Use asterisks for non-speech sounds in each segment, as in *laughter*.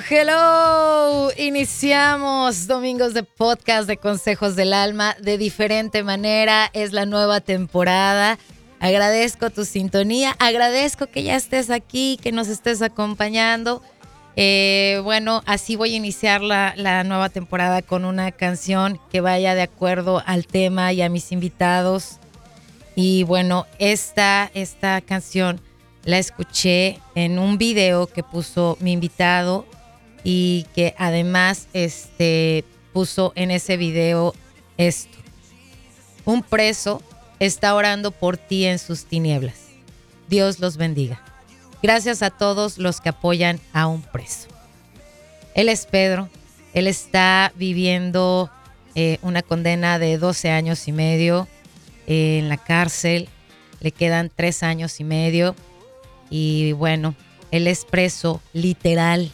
Hello. Iniciamos Domingos de Podcast de Consejos del Alma de diferente manera. Es la nueva temporada. Agradezco tu sintonía, agradezco que ya estés aquí, que nos estés acompañando. Eh, bueno, así voy a iniciar la, la nueva temporada con una canción que vaya de acuerdo al tema y a mis invitados. Y bueno, esta, esta canción la escuché en un video que puso mi invitado y que además este, puso en ese video esto. Un preso está orando por ti en sus tinieblas. Dios los bendiga. Gracias a todos los que apoyan a un preso. Él es Pedro. Él está viviendo eh, una condena de 12 años y medio eh, en la cárcel. Le quedan tres años y medio. Y bueno, él es preso literal.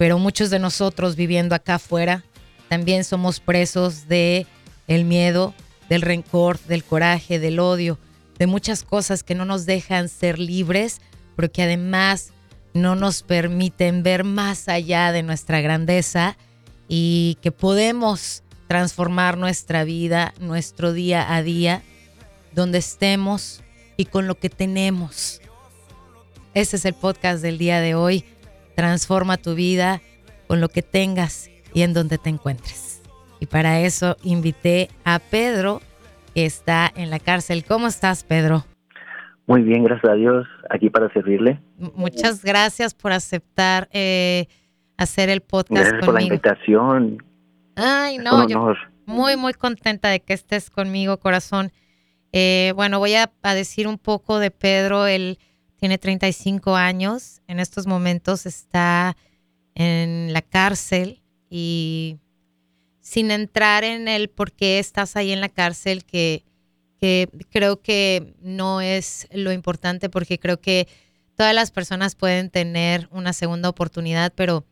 Pero muchos de nosotros viviendo acá afuera también somos presos de el miedo, del rencor, del coraje, del odio, de muchas cosas que no nos dejan ser libres, pero que además no nos permiten ver más allá de nuestra grandeza y que podemos transformar nuestra vida, nuestro día a día, donde estemos y con lo que tenemos. Ese es el podcast del día de hoy. Transforma tu vida con lo que tengas y en donde te encuentres. Y para eso invité a Pedro, que está en la cárcel. ¿Cómo estás, Pedro? Muy bien, gracias a Dios, aquí para servirle. Muchas gracias por aceptar eh, hacer el podcast gracias por la invitación. Ay, no, yo muy, muy contenta de que estés conmigo, corazón. Eh, bueno, voy a, a, decir un poco de Pedro. Él tiene 35 años. En estos momentos está en la cárcel y sin entrar en el por qué estás ahí en la cárcel, que, creo que no es lo importante porque creo que todas las personas pueden tener una segunda oportunidad, pero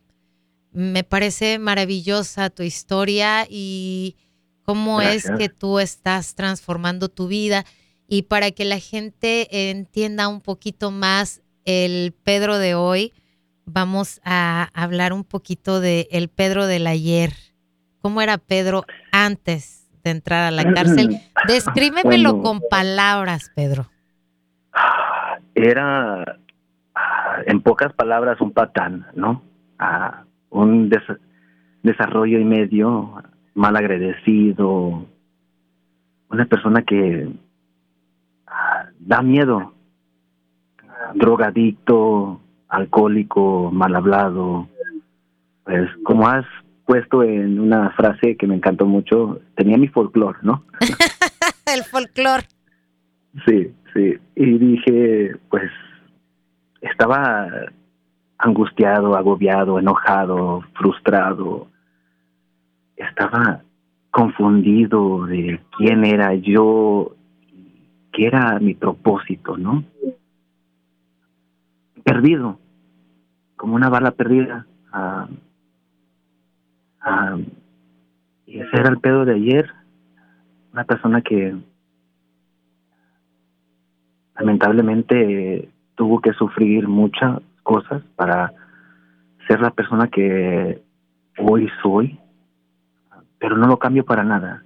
me parece maravillosa tu historia y cómo es que tú estás transformando tu vida. Y para que la gente entienda un poquito más el Pedro de hoy, vamos a hablar un poquito de el Pedro del ayer. ¿Cómo era Pedro antes de entrar a la *clears throat* cárcel? Descríbemelo con palabras, Pedro. Era, en pocas palabras, un patán, ¿no? un desarrollo y medio mal agradecido, una persona que da miedo, drogadicto, alcohólico, mal hablado, pues como has puesto en una frase que me encantó mucho, tenía mi folclore, ¿no? *laughs* El folclore. Sí, sí. Y dije, pues, estaba angustiado, agobiado, enojado, frustrado. Estaba confundido de quién era yo, era mi propósito, ¿no? Perdido, como una bala perdida. Ah, Ah, y ese era el pedo de ayer. Una persona que lamentablemente tuvo que sufrir muchas cosas para ser la persona que hoy soy, pero no lo cambio para nada.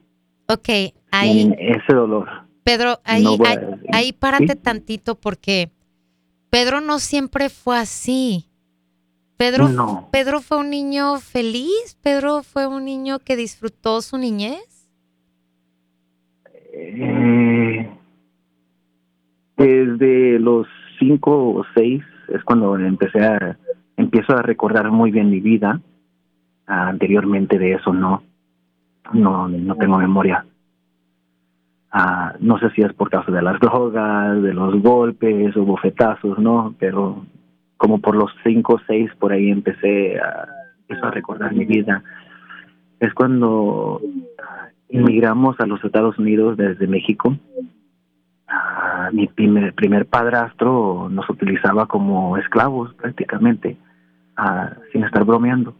Ok, ahí. ese dolor. Pedro, ahí, ahí, párate tantito porque Pedro no siempre fue así. Pedro, Pedro fue un niño feliz, Pedro fue un niño que disfrutó su niñez. Eh, desde los cinco o seis es cuando empecé a empiezo a recordar muy bien mi vida. anteriormente de eso no, no, no tengo memoria. Ah, no sé si es por causa de las drogas, de los golpes o bofetazos, no, pero como por los cinco o seis por ahí empecé a, a recordar mi vida. Es cuando inmigramos a los Estados Unidos desde México ah, mi primer, padrastro nos utilizaba como esclavos prácticamente, ah, sin estar bromeando.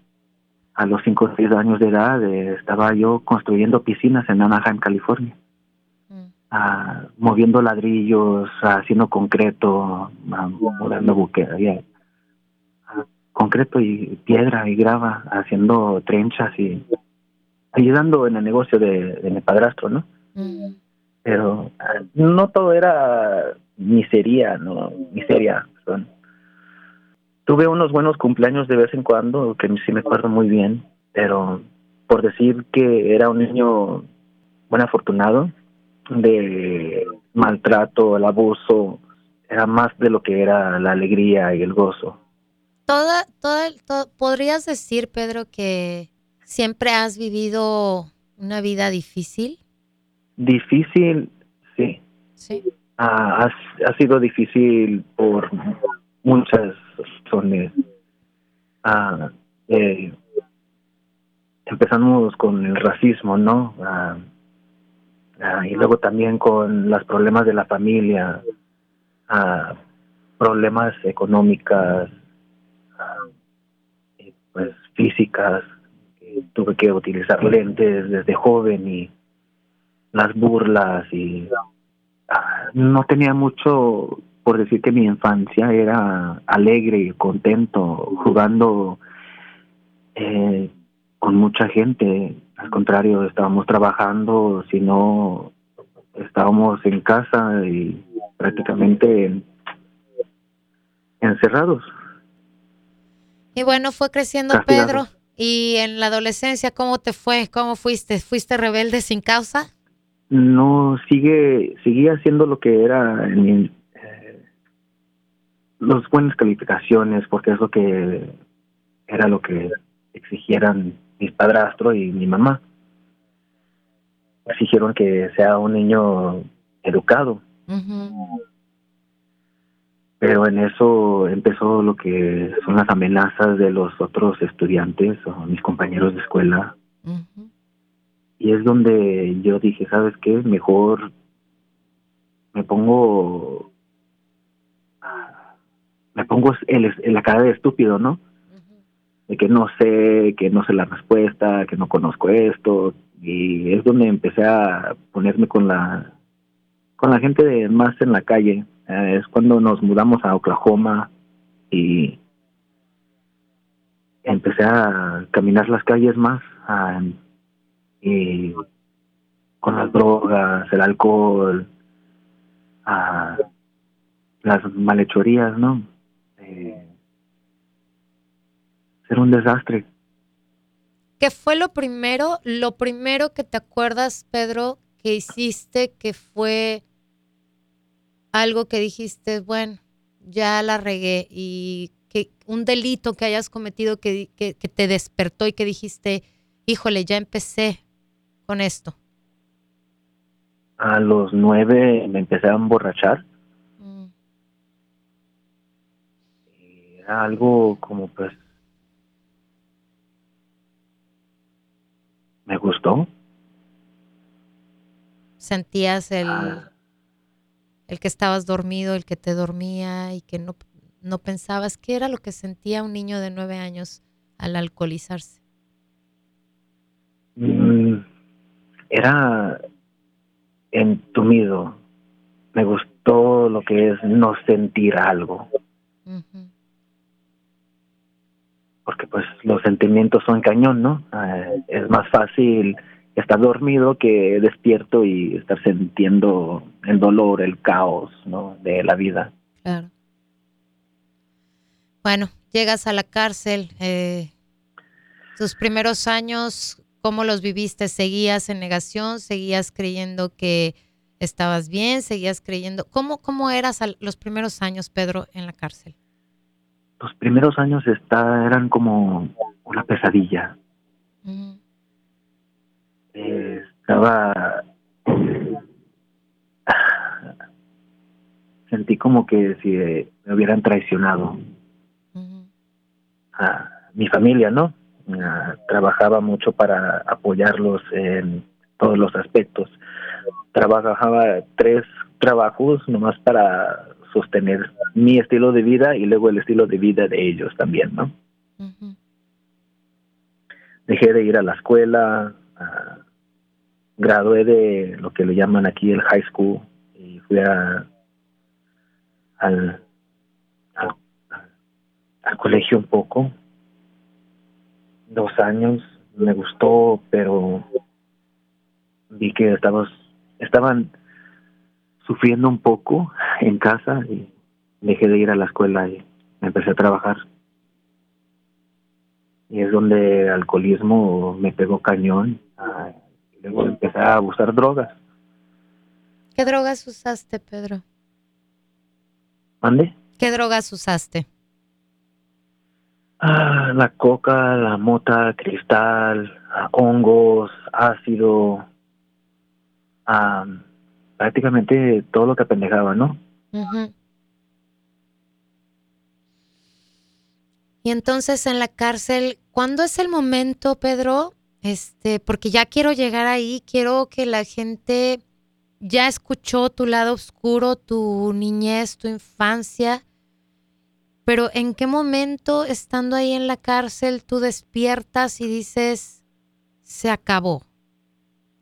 A los 5 o 6 años de edad eh, estaba yo construyendo piscinas en Anaheim, California. Ah, moviendo ladrillos, haciendo concreto, mudando buque, ya, ah, concreto y piedra y grava, haciendo trenchas y ayudando en el negocio de, de mi padrastro, ¿no? Pero ah, no todo era miseria, no, miseria. perdón. Tuve unos buenos cumpleaños de vez en cuando, que sí me acuerdo muy bien, pero por decir que era un niño buen afortunado, de maltrato, el abuso, era más de lo que era la alegría y el gozo. Toda, toda, to- ¿Podrías decir, Pedro, que siempre has vivido una vida difícil? Difícil, sí, Sí. Ah, ha, ha sido difícil por muchas razones. Ah, eh, empezamos con el racismo, ¿no? Ah, ah, y luego también con los problemas de la familia, ah, problemas económicas, ah, pues físicas. Tuve que utilizar lentes desde joven y las burlas y ah, no tenía mucho por decir que mi infancia era alegre y contento jugando eh, con mucha gente al contrario estábamos trabajando si no estábamos en casa y prácticamente encerrados Y bueno, fue creciendo Castigados. Pedro. Y en la adolescencia, ¿cómo te fue? ¿Cómo fuiste? ¿Fuiste rebelde sin causa? no sigue seguía haciendo lo que era en eh, las buenas calificaciones porque es lo que era lo que exigieran mis padrastros y mi mamá. Exigieron que sea un niño educado. Pero en eso empezó lo que son las amenazas de los otros estudiantes o mis compañeros de escuela. Y es donde yo dije, ¿sabes qué? Mejor me pongo me pongo el- en la cara de estúpido, ¿no? De que no sé, que no sé la respuesta, que no conozco esto y es donde empecé a ponerme con la con la gente de más en la calle. Eh, es cuando nos mudamos a Oklahoma y empecé a caminar las calles más a- y con las drogas, el alcohol, a las malhechorías, ¿no? Eh, ser un desastre. ¿Qué fue lo primero, lo primero que te acuerdas, Pedro, que hiciste que fue algo que dijiste, bueno, ya la regué y que un delito que hayas cometido que, que, que te despertó y que dijiste, híjole, ya empecé con esto? A los nueve me empecé a emborrachar. Mm, Era algo como pues me gustó. Sentías el, Ah. el que estabas dormido, el que te dormía y que no, no pensabas qué era lo que sentía un niño de nueve años al alcoholizarse. Mm, era entumido. Me gustó lo que es no sentir algo. Porque pues los sentimientos son cañón, ¿no? Eh, es más fácil estar dormido que despierto y estar sintiendo el dolor, el caos, ¿no? De la vida. Claro. Bueno, llegas a la cárcel. eh, tus primeros años, ¿cómo los viviste? ¿Seguías en negación? ¿Seguías creyendo que estabas bien? ¿Seguías creyendo? ¿Cómo, cómo eras los primeros años, Pedro, en la cárcel? Los primeros años está, eran como una pesadilla. Estaba *sighs* sentí como que si eh, me hubieran traicionado Ujú. a mi familia, ¿no? Ah, trabajaba mucho para apoyarlos en todos los aspectos, trabajaba tres trabajos nomás para sostener mi estilo de vida y luego el estilo de vida de ellos también, ¿no? Dejé de ir a la escuela, gradué de lo que le llaman aquí el high school y fui a, al, al, al colegio un poco, dos años, me gustó, pero vi que estabas, estaban sufriendo un poco en casa y dejé de ir a la escuela y me empecé a trabajar. Y es donde el alcoholismo me pegó cañón. ah, y luego empecé a usar drogas. ¿Qué drogas usaste, Pedro? ¿Mande? ¿Qué drogas usaste? Ah, la coca, la mota, cristal, ah, hongos, ácido, ah, prácticamente todo lo que apendejaba, ¿no? Ujú. Y entonces en la cárcel, ¿cuándo es el momento, Pedro? Este, porque ya quiero llegar ahí, quiero que la gente ya escuchó tu lado oscuro, tu niñez, tu infancia. Pero ¿en qué momento, estando ahí en la cárcel, tú despiertas y dices, se acabó,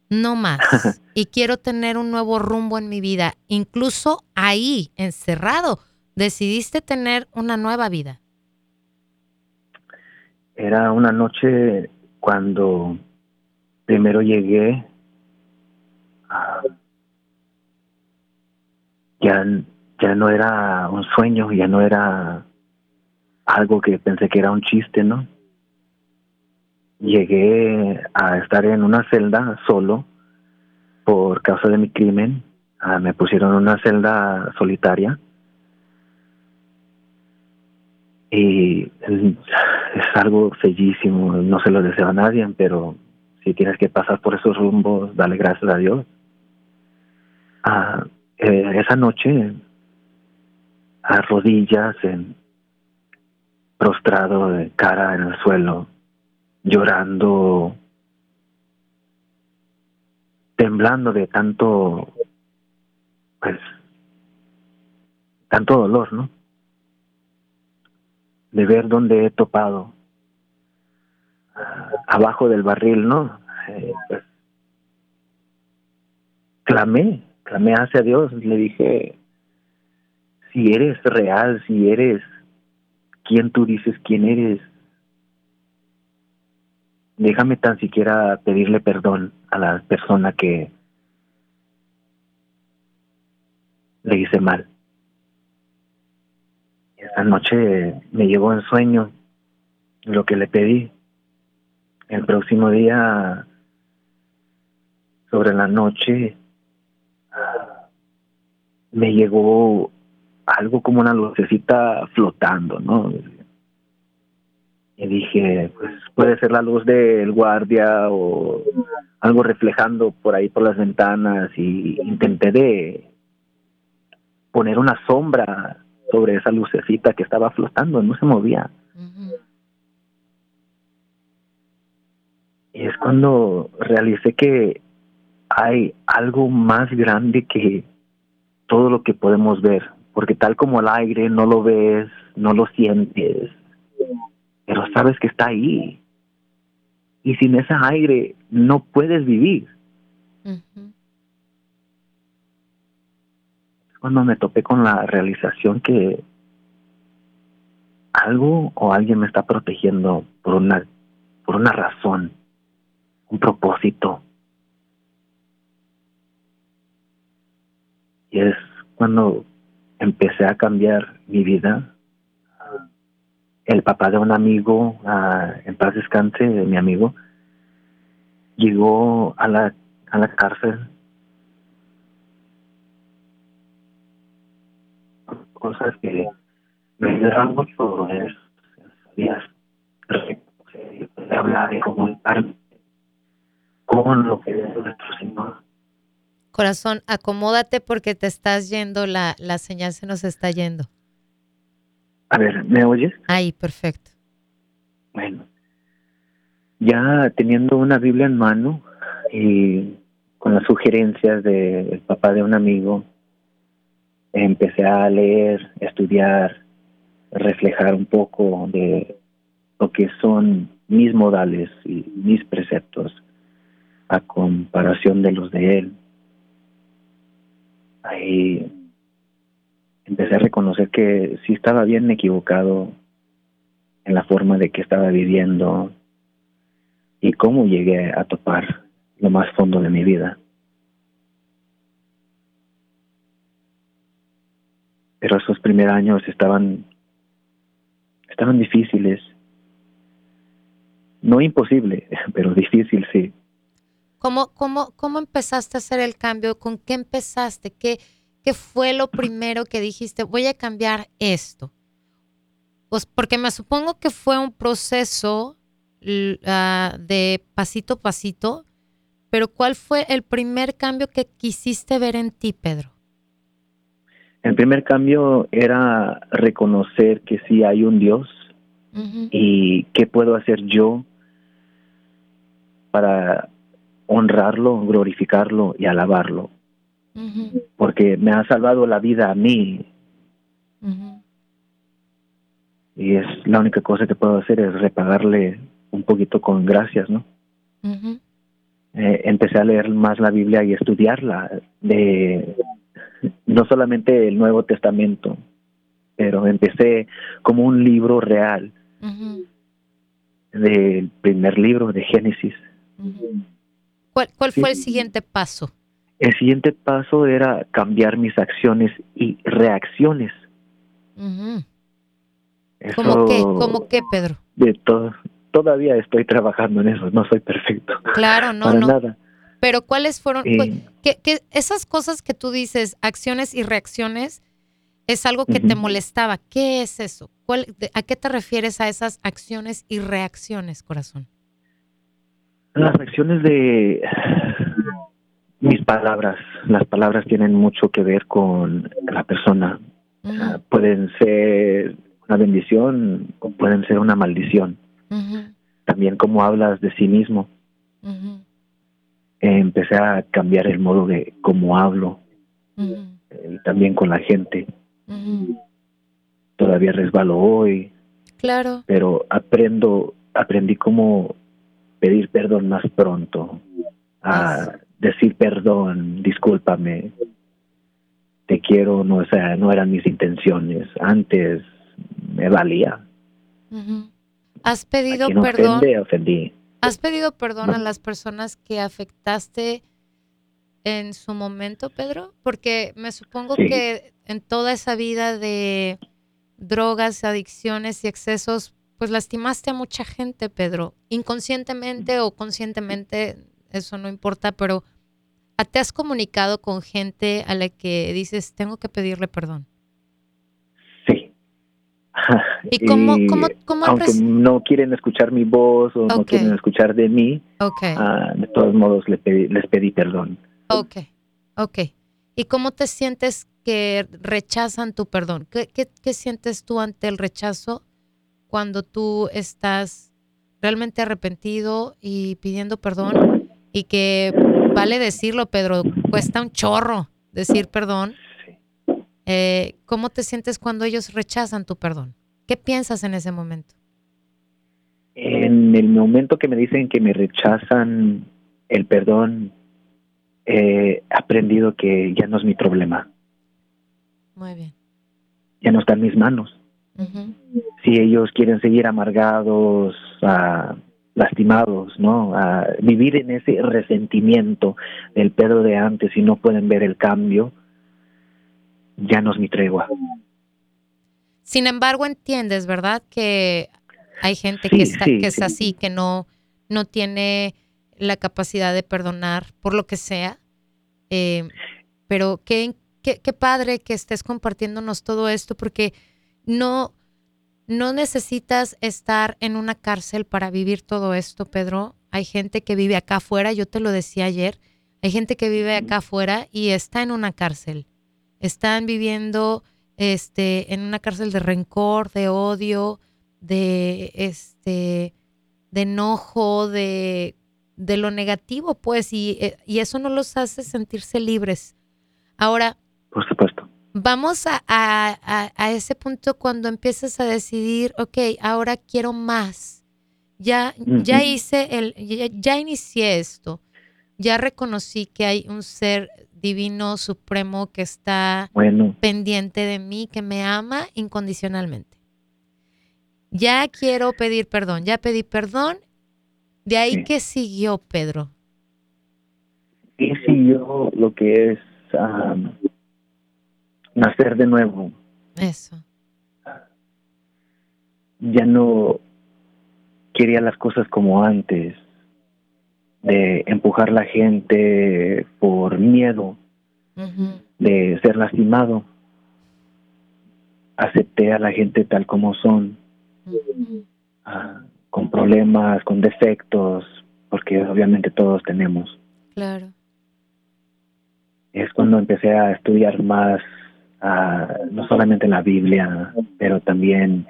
no más, *laughs* y quiero tener un nuevo rumbo en mi vida? Incluso ahí, encerrado, decidiste tener una nueva vida. Era una noche cuando primero llegué, ya, ya no era un sueño, ya no era algo que pensé que era un chiste, ¿no? Llegué a estar en una celda solo por causa de mi crimen. Ah, me pusieron en una celda solitaria. Y es algo bellísimo, no se lo deseo a nadie, pero si tienes que pasar por esos rumbos, dale gracias a Dios. Ah, eh, esa noche, a rodillas, en, prostrado de cara en el suelo, llorando, temblando de tanto, pues, tanto dolor, ¿no? De ver dónde he topado, ah, abajo del barril, ¿no? Eh, pues, clamé, clamé hacia Dios, le dije, si eres real, si eres quien tú dices quién eres, déjame tan siquiera pedirle perdón a la persona que le hice mal. Esa noche me llevó en sueño lo que le pedí. El próximo día, sobre la noche, me llegó algo como una lucecita flotando, ¿no? Y dije, pues puede ser la luz del guardia o algo reflejando por ahí por las ventanas y intenté de poner una sombra sobre esa lucecita que estaba flotando, no se movía. Y es cuando realicé que hay algo más grande que todo lo que podemos ver, porque tal como el aire no lo ves, no lo sientes, pero sabes que está ahí. Y sin ese aire no puedes vivir. Cuando me topé con la realización que algo o alguien me está protegiendo por una por una razón, un propósito. Y es cuando empecé a cambiar mi vida. El papá de un amigo, ah, en paz descanse, de mi amigo, llegó a la, a la cárcel. Cosas que me ayudaron mucho es días de hablar y comunicarme con lo que es nuestro Señor. Corazón, acomódate porque te estás yendo, la, la señal se nos está yendo. A ver, ¿me oyes? Ahí, perfecto. Bueno, ya teniendo una Biblia en mano y con con las sugerencias del papá de un amigo, empecé a leer, estudiar, reflejar un poco de lo que son mis modales y mis preceptos a comparación de los de él. Ahí empecé a reconocer que sí estaba bien equivocado en la forma de que estaba viviendo y cómo llegué a topar lo más fondo de mi vida. Pero esos primeros años estaban estaban difíciles. No imposible, *laughs* pero difícil sí. ¿Cómo, cómo, cómo empezaste a hacer el cambio? ¿Con qué empezaste? ¿Qué, ¿Qué fue lo primero que dijiste? Voy a cambiar esto. Pues porque me supongo que fue un proceso uh, de pasito a pasito, pero ¿cuál fue el primer cambio que quisiste ver en ti, Pedro? El primer cambio era reconocer que sí hay un Dios y qué puedo hacer yo para honrarlo, glorificarlo y alabarlo. Porque me ha salvado la vida a mí. Y es la única cosa que puedo hacer es repagarle un poquito con gracias, ¿no? Eh, empecé a leer más la Biblia y estudiarla, de no solamente el Nuevo Testamento, pero empecé como un libro real del primer libro de Génesis. ¿Cuál, cuál fue el siguiente paso? El siguiente paso era cambiar mis acciones y reacciones. ¿Cómo qué? ¿Cómo qué, Pedro? De todo. Todavía estoy trabajando en eso, no soy perfecto. Claro, no, Para no. nada. Pero ¿cuáles fueron? Eh. pues, que, que esas cosas que tú dices, acciones y reacciones, es algo que te molestaba. ¿Qué es eso? ¿Cuál, de- ¿A qué te refieres a esas acciones y reacciones, corazón? Las acciones de mis palabras, las palabras tienen mucho que ver con la persona. Pueden ser una bendición o pueden ser una maldición. También cómo hablas de sí mismo. Eh, empecé a cambiar el modo de cómo hablo eh, y también con la gente. Todavía resbalo hoy, Claro. pero aprendo, aprendí cómo pedir perdón más pronto, a decir perdón, discúlpame, te quiero, no, o sea, no eran mis intenciones, antes me valía. ¿Has A pedido quien perdón? ofende, ofendí. ¿Has pedido perdón a las personas que afectaste en su momento, Pedro? Porque me supongo Sí. que en toda esa vida de drogas, adicciones y excesos, pues lastimaste a mucha gente, Pedro. Inconscientemente o conscientemente, eso no importa, pero ¿a- ¿te has comunicado con gente a la que dices, tengo que pedirle perdón? *laughs* ¿Y cómo- cómo- cómo han aunque no quieren escuchar mi voz o no Ok. quieren escuchar de mí, Ok. ah, de todos modos les pedí, les pedí perdón. Ok, ok. ¿Y cómo te sientes que rechazan tu perdón? ¿Qué, qué, qué sientes tú ante el rechazo cuando tú estás realmente arrepentido y pidiendo perdón? Y que, vale decirlo, Pedro, cuesta un chorro decir perdón. Eh, ¿Cómo te sientes cuando ellos rechazan tu perdón? ¿Qué piensas en ese momento? En el momento que me dicen que me rechazan el perdón, he aprendido que ya no es mi problema, Muy bien. ya no está en mis manos. Si ellos quieren seguir amargados, ah, lastimados, ¿no? Ah, vivir en ese resentimiento del Pedro de antes y no pueden ver el cambio, ya no es mi tregua. Sin embargo, entiendes, ¿verdad? Que hay gente Sí, que, está, sí, que es sí. así, que no, no tiene la capacidad de perdonar por lo que sea. Eh, pero qué, qué, qué padre que estés compartiéndonos todo esto, porque no, no necesitas estar en una cárcel para vivir todo esto, Pedro. Hay gente que vive acá afuera, yo te lo decía ayer, hay gente que vive acá afuera y está en una cárcel. Están viviendo este, en una cárcel de rencor, de odio, de, este, de enojo, de, de lo negativo, pues, y, eh, y eso no los hace sentirse libres. Ahora, Por supuesto. vamos a, a- a- a ese punto cuando empiezas a decidir, ok, ahora quiero más. Ya, ya hice el, ya, ya inicié esto. Ya reconocí que hay un ser divino supremo que está Bueno, pendiente de mí, que me ama incondicionalmente. Ya quiero pedir perdón, ya pedí perdón. De ahí Sí. que siguió Pedro. y siguió lo que es am, nacer de nuevo. Eso. Ya no quería las cosas como antes, de empujar la gente por miedo, de ser lastimado. Acepté a la gente tal como son, ah, con problemas, con defectos, porque obviamente todos tenemos. Claro. es cuando empecé a estudiar más, ah, no solamente la Biblia, pero también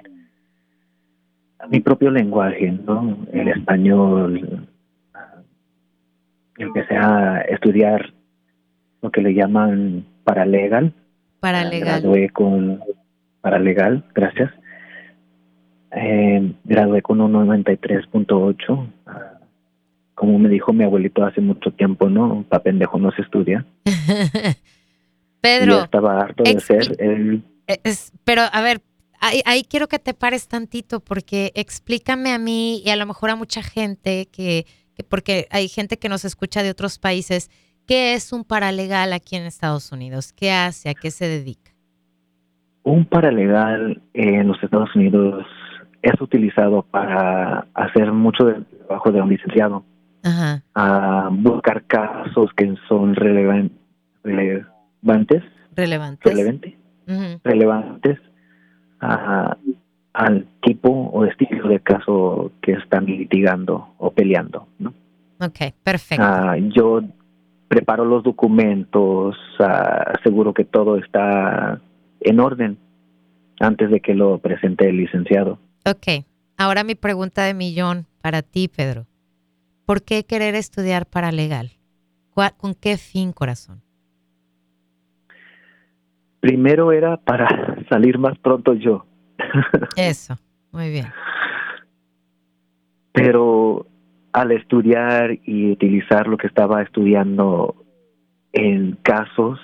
mi propio lenguaje, ¿no? El español. Empecé a estudiar lo que le llaman paralegal. Para Ah, legal. Gradué con paralegal, gracias. Eh, gradué con un 93.8. Ah, como me dijo mi abuelito hace mucho tiempo, ¿no? Pa' pendejo no se estudia. *laughs* Pedro, estaba harto de ser el es- pero a ver, ahí, ahí quiero que te pares tantito porque explícame a mí y a lo mejor a mucha gente que- porque hay gente que nos escucha de otros países, ¿qué es un paralegal aquí en Estados Unidos? ¿Qué hace? ¿A qué se dedica? un paralegal en los Estados Unidos es utilizado para hacer mucho del trabajo de un licenciado, Ajá. a buscar casos que son relevan- relevantes, Relevantes. relevante, relevantes a- al tipo o estilo de caso que están litigando o peleando, ¿no? Ok, perfecto. Ah, yo preparo los documentos, ah, aseguro que todo está en orden antes de que lo presente el licenciado. Ok, ahora mi pregunta de millón para ti, Pedro. ¿Por qué querer estudiar para legal? ¿Cuál- ¿Con qué fin, corazón? Primero era para *laughs* salir más pronto yo, Eso, muy bien. pero al estudiar y utilizar lo que estaba estudiando en casos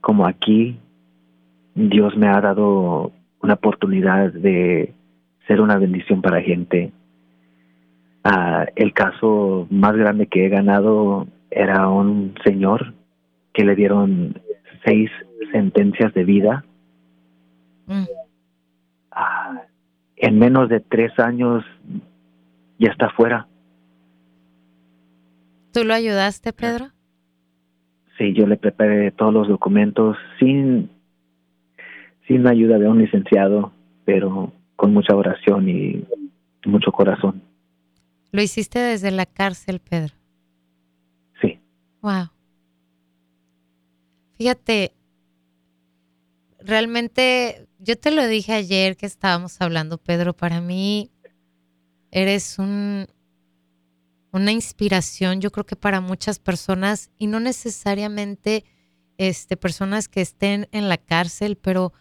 como aquí, Dios me ha dado una oportunidad de ser una bendición para gente. Ah, el caso más grande que he ganado era un señor que le dieron seis sentencias de vida. Mm, Ah, en menos de tres años ya está fuera. ¿Tú lo ayudaste, Pedro? Sí, yo le preparé todos los documentos sin, sin la ayuda de un licenciado, pero con mucha oración y mucho corazón. Lo hiciste desde la cárcel, Pedro. Sí, Wow. Fíjate, realmente, yo te lo dije ayer que estábamos hablando, Pedro, para mí eres un, una inspiración, yo creo que para muchas personas, y no necesariamente este, personas que estén en la cárcel, pero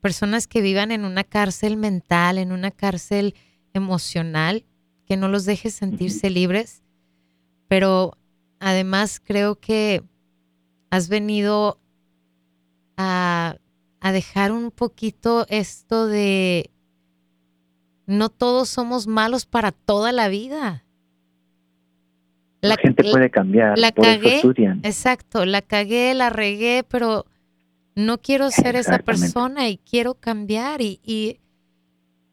personas que vivan en una cárcel mental, en una cárcel emocional, que no los deje sentirse libres. Pero además creo que has venido a, a dejar un poquito esto de no todos somos malos para toda la vida. la, gente puede cambiar, la por cagué. estudian. Exacto, la cagué, la regué, pero no quiero ser esa persona y quiero cambiar. Y, y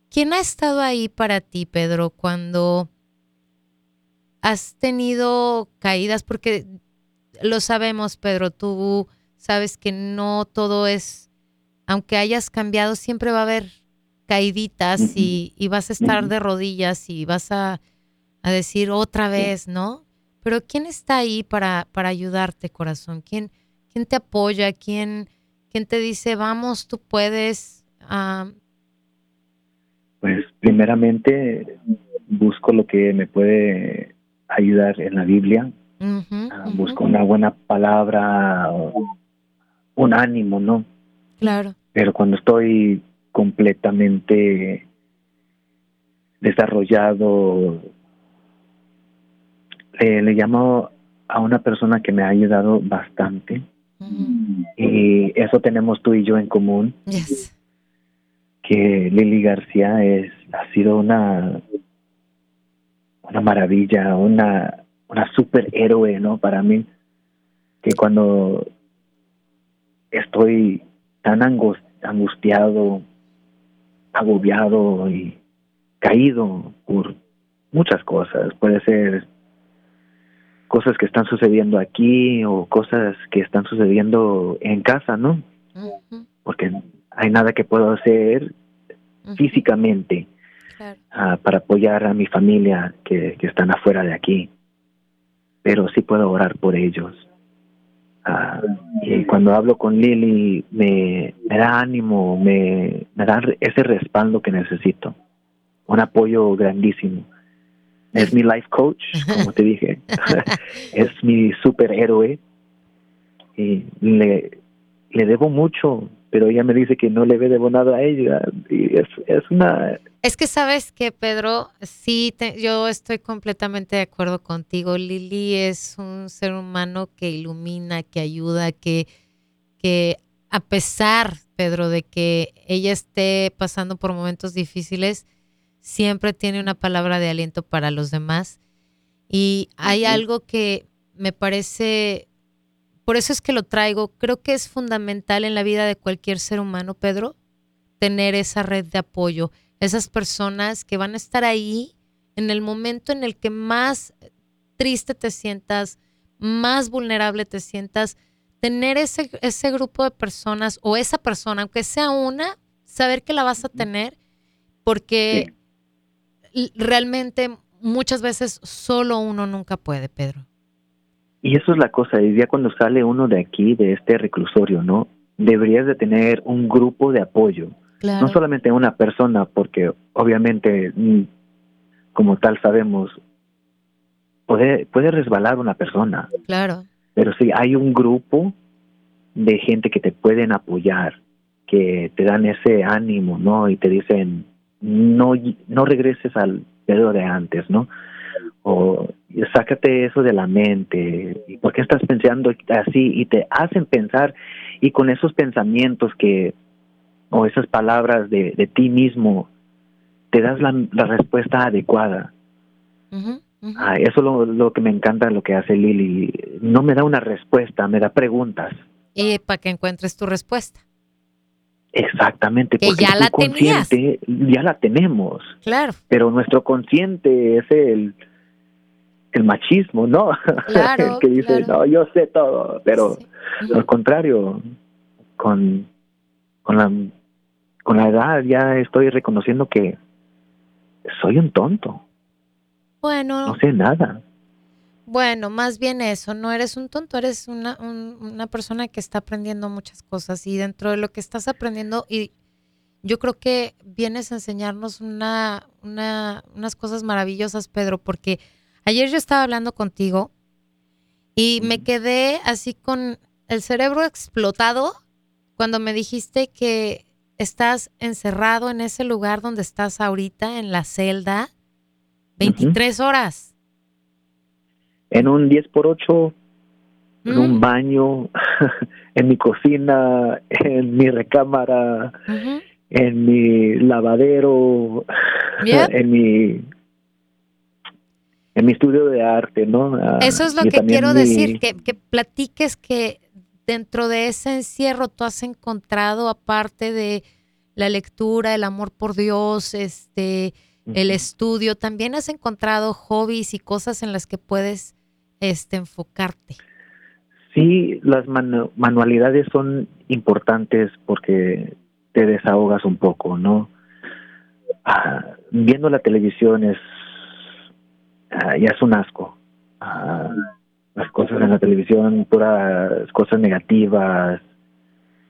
¿quién ha estado ahí para ti, Pedro, cuando has tenido caídas? Porque lo sabemos, Pedro, tú sabes que no todo es, aunque hayas cambiado, siempre va a haber caíditas Ujú. y, y vas a estar de rodillas y vas a, a decir otra vez, ¿no? Pero ¿quién está ahí para, para ayudarte, corazón? ¿Quién, quién te apoya? ¿Quién, quién te dice, vamos, tú puedes? Ah, Pues primeramente busco lo que me puede ayudar en la Biblia, ah, busco una buena palabra, un ánimo, ¿no? Claro. Pero cuando estoy completamente desarrollado, eh, le llamo a una persona que me ha ayudado bastante y eso tenemos tú y yo en común, Yes. que Lili García es ha sido una una maravilla, una una superhéroe, ¿no? Para mí que cuando estoy tan angus- angustiado, agobiado y caído por muchas cosas, puede ser cosas que están sucediendo aquí o cosas que están sucediendo en casa, ¿no? Porque hay nada que puedo hacer físicamente Claro. ah, para apoyar a mi familia que, que están afuera de aquí, pero sí puedo orar por ellos. Ah, y cuando hablo con Lili me, me da ánimo, me, me da ese respaldo que necesito, un apoyo grandísimo. Es mi life coach, como te dije, *laughs* es mi superhéroe y le, le debo mucho, pero ella me dice que no le debo nada a ella y es, es una Es que sabes que, Pedro, sí, te- yo estoy completamente de acuerdo contigo. Lili es un ser humano que ilumina, que ayuda, que, que a pesar, Pedro, de que ella esté pasando por momentos difíciles, siempre tiene una palabra de aliento para los demás. Y hay algo que me parece, por eso es que lo traigo, creo que es fundamental en la vida de cualquier ser humano, Pedro, tener esa red de apoyo, esas personas que van a estar ahí en el momento en el que más triste te sientas, más vulnerable te sientas, tener ese, ese grupo de personas o esa persona, aunque sea una, saber que la vas a tener, porque realmente muchas veces solo uno nunca puede, Pedro. Y eso es la cosa, y ya cuando sale uno de aquí, de este reclusorio, ¿no? Deberías de tener un grupo de apoyo, Claro. no solamente una persona, porque obviamente, mm, como tal sabemos, puede, puede resbalar una persona, Claro. pero sí hay un grupo de gente que te pueden apoyar, que te dan ese ánimo, ¿no? Y te dicen, no, no regreses al Pedro de antes, ¿no? O sácate eso de la mente, ¿y por qué estás pensando así? Y te hacen pensar, y con esos pensamientos que, o esas palabras de, de ti mismo, te das la, la respuesta adecuada. Ah, eso es lo, lo que me encanta, lo que hace Lili. No me da una respuesta, me da preguntas. Y para que encuentres tu respuesta. Exactamente, Que porque ya la tenías. ya la tenemos, Claro. pero nuestro consciente es el, el machismo, ¿no? Claro, el *laughs* que dice, claro. no, yo sé todo, pero Sí. Al contrario, con, con, la, con la edad ya estoy reconociendo que soy un tonto, Bueno, no sé nada. Bueno, más bien eso, no eres un tonto, eres una, un- una persona que está aprendiendo muchas cosas y dentro de lo que estás aprendiendo, y yo creo que vienes a enseñarnos una, una, unas cosas maravillosas, Pedro, porque ayer yo estaba hablando contigo y me quedé así con el cerebro explotado cuando me dijiste que estás encerrado en ese lugar donde estás ahorita, en la celda, 23 horas. En un 10 por 8 en Mm. un baño, *laughs* en mi cocina, en mi recámara, en mi lavadero, Yep. en mi en mi estudio de arte, ¿no? Ah, Eso es lo que quiero mi- decir, que, que platiques que dentro de ese encierro tú has encontrado, aparte de la lectura, el amor por Dios, este, el estudio, también has encontrado hobbies y cosas en las que puedes este, enfocarte. Sí, las manu- manualidades son importantes porque te desahogas un poco, ¿no? Ah, viendo la televisión es ah, ya es un asco. Ah, las cosas en la televisión, puras cosas negativas,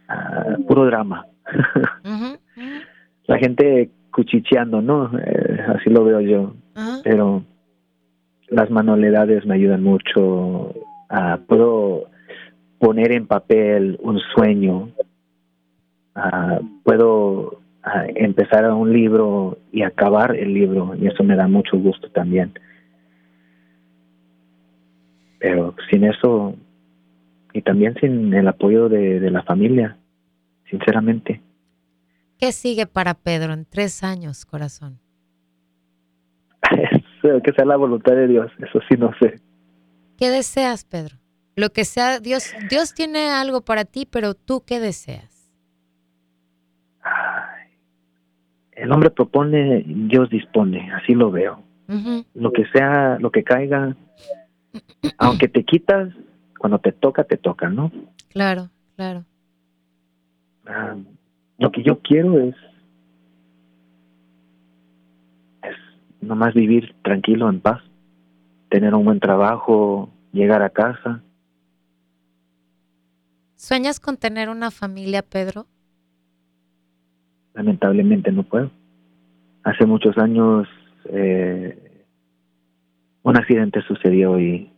ah, puro drama. *laughs* La gente cuchicheando, ¿no? Eh, así lo veo yo. Pero las manualidades me ayudan mucho. Puedo poner en papel un sueño. Puedo empezar un libro y acabar el libro y eso me da mucho gusto también. Pero sin eso y también sin el apoyo de, de la familia, sinceramente. ¿Qué sigue para Pedro en tres años, corazón? *laughs* que sea la voluntad de Dios, eso sí no sé. ¿Qué deseas, Pedro? Lo que sea, Dios, Dios tiene algo para ti, pero tú qué deseas? Ay, el hombre propone, Dios dispone, así lo veo. Lo que sea, lo que caiga, aunque te quitas, cuando te toca, te toca, ¿no? Claro, claro. Ah, lo que yo quiero es es nomás vivir tranquilo, en paz, tener un buen trabajo, llegar a casa. ¿Sueñas con tener una familia, Pedro? Lamentablemente no puedo. Hace muchos años eh, un accidente sucedió y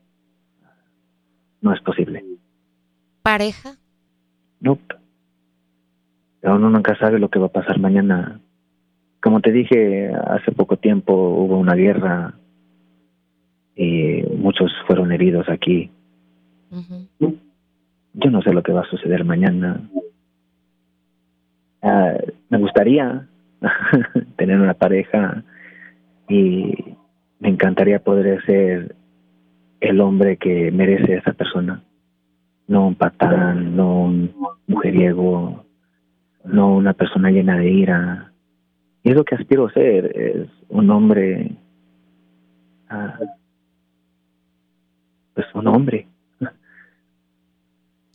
no es posible. ¿Pareja? No. Pero uno nunca sabe lo que va a pasar mañana. Como te dije, hace poco tiempo hubo una guerra y muchos fueron heridos aquí. Yo no sé lo que va a suceder mañana. Ah, me gustaría *laughs* tener una pareja y me encantaría poder ser el hombre que merece esa persona. No un patán, no un mujeriego, no una persona llena de ira. Y es lo que aspiro a ser, es un hombre, ah, pues un hombre.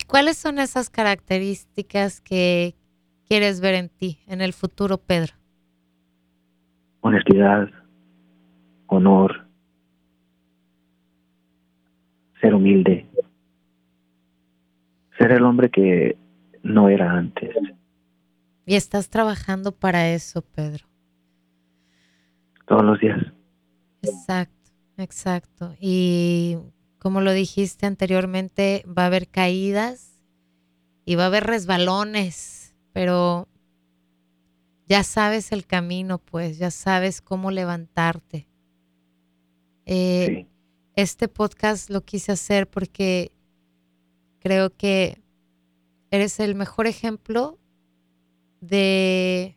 ¿Cuáles son esas características que quieres ver en ti, en el futuro, Pedro? honestidad, honor, ser humilde, ser el hombre que no era antes. Y estás trabajando para eso, Pedro. Todos los días. Exacto, exacto. Y como lo dijiste anteriormente, va a haber caídas y va a haber resbalones, pero ya sabes el camino, pues, ya sabes cómo levantarte. Eh, Sí. Este podcast lo quise hacer porque creo que eres el mejor ejemplo de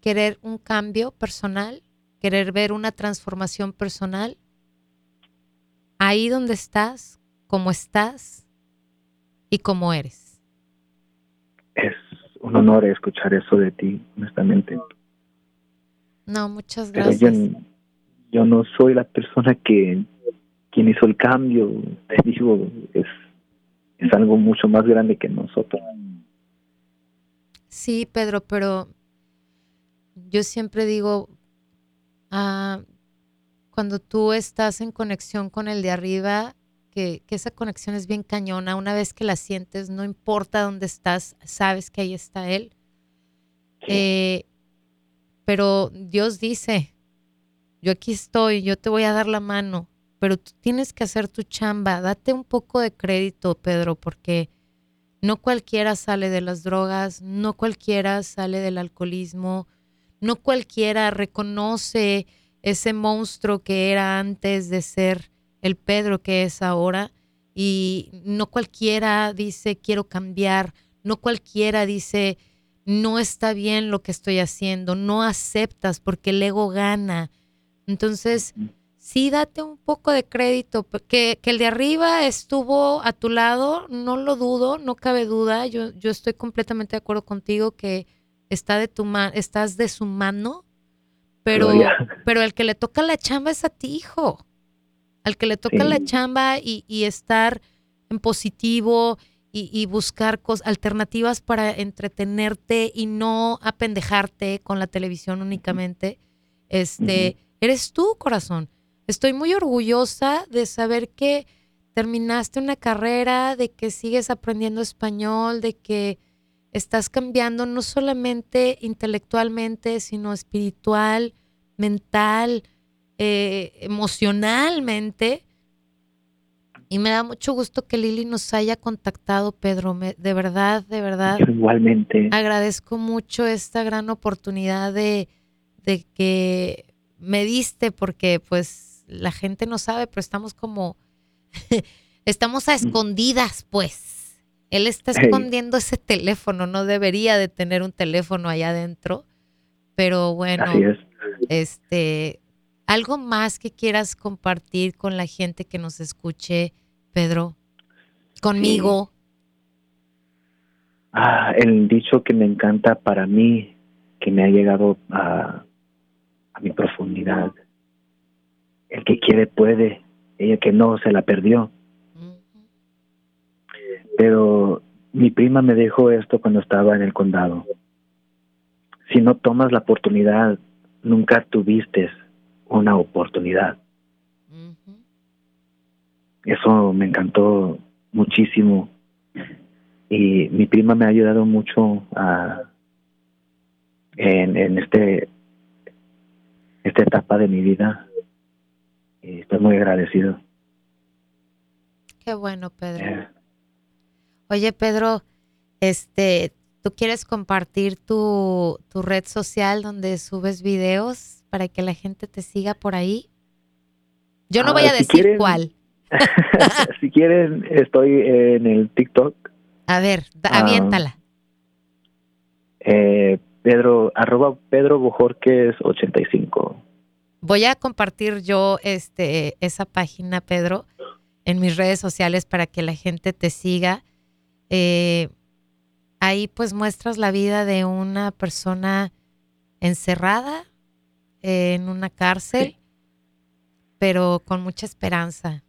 querer un cambio personal, querer ver una transformación personal. Ahí donde estás, como estás y como eres. Es un honor escuchar eso de ti, honestamente. No, muchas Pero yo, gracias. Yo no soy la persona que quien hizo el cambio. Te digo, es, es algo mucho más grande que nosotros. Sí, Pedro, pero yo siempre digo, ah, cuando tú estás en conexión con el de arriba, que, que esa conexión es bien cañona, una vez que la sientes, no importa dónde estás, sabes que ahí está Él. Eh, pero Dios dice, yo aquí estoy, yo te voy a dar la mano, pero tú tienes que hacer tu chamba, date un poco de crédito, Pedro, porque no cualquiera sale de las drogas, no cualquiera sale del alcoholismo, no cualquiera reconoce ese monstruo que era antes de ser el Pedro que es ahora. Y no cualquiera dice quiero cambiar, no cualquiera dice no está bien lo que estoy haciendo, no aceptas porque el ego gana. Entonces, sí date un poco de crédito, que, que el de arriba estuvo a tu lado, no lo dudo, no cabe duda, yo, yo estoy completamente de acuerdo contigo que está de tu ma- estás de su mano, pero, pero el que le toca la chamba es a ti, hijo. Al que le toca Sí. la chamba y, y estar en positivo y, y buscar alternativas para entretenerte y no apendejarte con la televisión únicamente, este, eres tú, corazón. Estoy muy orgullosa de saber que terminaste una carrera, de que sigues aprendiendo español, de que estás cambiando no solamente intelectualmente, sino espiritual, mental, eh, emocionalmente. Y me da mucho gusto que Lili nos haya contactado, Pedro. de verdad, de verdad. igualmente. Agradezco mucho esta gran oportunidad de, de que me diste, porque pues la gente no sabe, pero estamos como, *laughs* estamos a mm. escondidas, pues. Él está escondiendo ese teléfono, no debería de tener un teléfono allá adentro, pero bueno, este, algo más que quieras compartir con la gente que nos escuche, Pedro, conmigo. Ah, el dicho que me encanta para mí, que me ha llegado a, a mi profundidad. El que quiere puede, ella que no se la perdió. Pero mi prima me dejó esto cuando estaba en el condado. Si no tomas la oportunidad, nunca tuviste una oportunidad. Eso me encantó muchísimo. Y mi prima me ha ayudado mucho a, en, en este esta etapa de mi vida y estoy muy agradecido. Qué bueno, Pedro. Eh. Oye, Pedro, este, ¿tú quieres compartir tu, tu red social donde subes videos para que la gente te siga por ahí? Yo no voy a ah, decir cuál. *laughs* si quieren, estoy en el TikTok. A ver, ah. aviéntala. eh, Pedro, arroba Pedro Bojorques 85. Voy a compartir yo este, esa página, Pedro, en mis redes sociales para que la gente te siga. Eh, ahí pues muestras la vida de una persona encerrada en una cárcel, pero con mucha esperanza.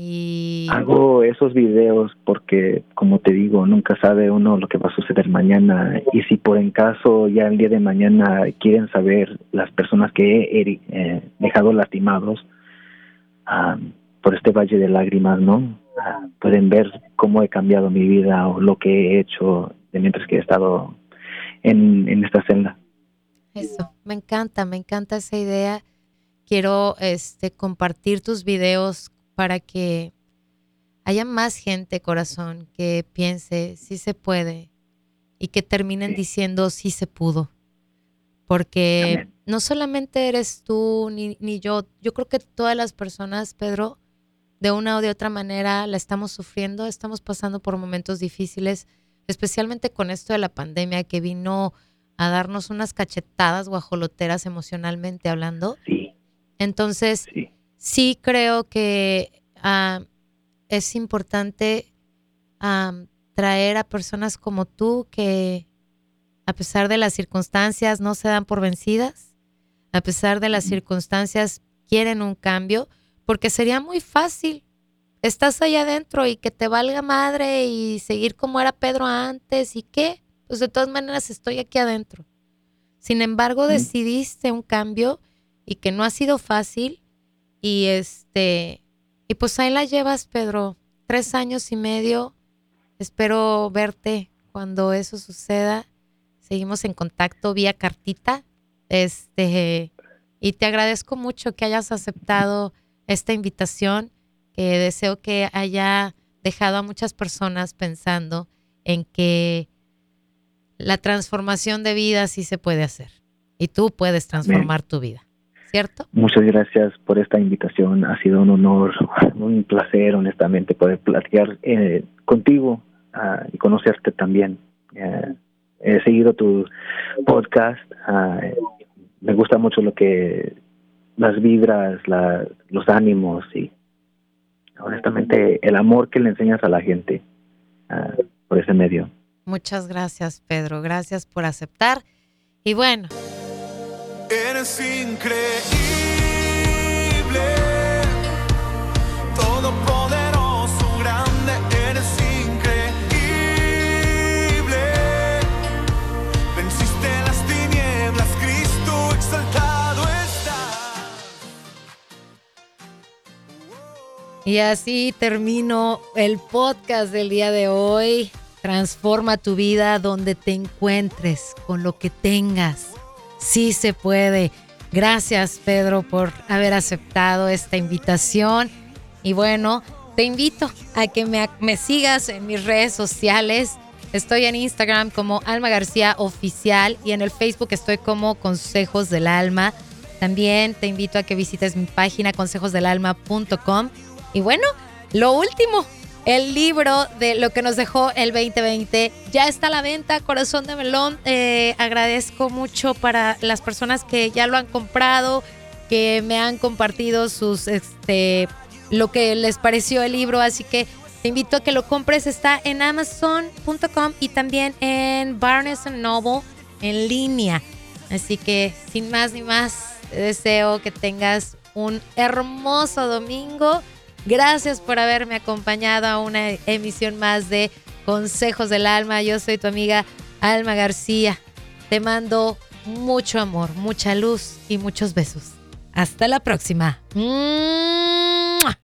Y... Hago esos videos porque, como te digo, nunca sabe uno lo que va a suceder mañana. Y si por en caso ya el día de mañana quieren saber las personas que he eh, dejado lastimados por este valle de lágrimas, ¿no? pueden ver cómo he cambiado mi vida o lo que he hecho de mientras que he estado en, en esta celda. Eso, me encanta, me encanta esa idea. Quiero este, compartir tus videos para que haya más gente, corazón, que piense si se puede y que terminen diciendo si se pudo. Porque no solamente eres tú ni, ni yo, yo creo que todas las personas, Pedro, de una o de otra manera la estamos sufriendo, estamos pasando por momentos difíciles, especialmente con esto de la pandemia que vino a darnos unas cachetadas guajoloteras emocionalmente hablando. Sí. Entonces, sí sí creo que es importante traer a personas como tú que a pesar de las circunstancias no se dan por vencidas, a pesar de las circunstancias quieren un cambio, porque sería muy fácil. Estás allá adentro y que te valga madre y seguir como era Pedro antes y qué, pues de todas maneras estoy aquí adentro. Sin embargo, decidiste un cambio y que no ha sido fácil y este, y pues ahí la llevas, Pedro. Tres años y medio. Espero verte cuando eso suceda. Seguimos en contacto vía cartita. Este, y te agradezco mucho que hayas aceptado esta invitación, que deseo que haya dejado a muchas personas pensando en que la transformación de vida sí se puede hacer. Y tú puedes transformar tu vida. ¿Cierto? Muchas gracias por esta invitación. Ha sido un honor, un placer, honestamente, poder platicar eh, contigo ah, y conocerte también. Eh, he seguido tu podcast. Ah, me gusta mucho lo que las vibras, los ánimos y honestamente el amor que le enseñas a la gente ah, por ese medio. Muchas gracias, Pedro. Gracias por aceptar. Y bueno, Eres increíble, todopoderoso, grande, eres increíble. Venciste las tinieblas, Cristo exaltado está. Y así termino el podcast del día de hoy. Transforma tu vida donde te encuentres, con lo que tengas Sí se puede. Gracias, Pedro, por haber aceptado esta invitación. Y bueno, te invito a que me, sigas en mis redes sociales. Estoy en Instagram como Alma García Oficial y en el Facebook estoy como Consejos del Alma. También te invito a que visites mi página consejosdelalma.com. Y bueno, lo último, el libro de lo que nos dejó el 2020 ya está a la venta, Corazón de Melón. Eh, agradezco mucho para las personas que ya lo han comprado, que me han compartido sus, este, lo que les pareció el libro. Así que te invito a que lo compres. Está en amazon.com y también en Barnes Noble en línea. Así que sin más ni más, deseo que tengas un hermoso domingo Gracias por haberme acompañado a una emisión más de Consejos del Alma. Yo soy tu amiga Alma García. Te mando mucho amor, mucha luz y muchos besos. Hasta la próxima.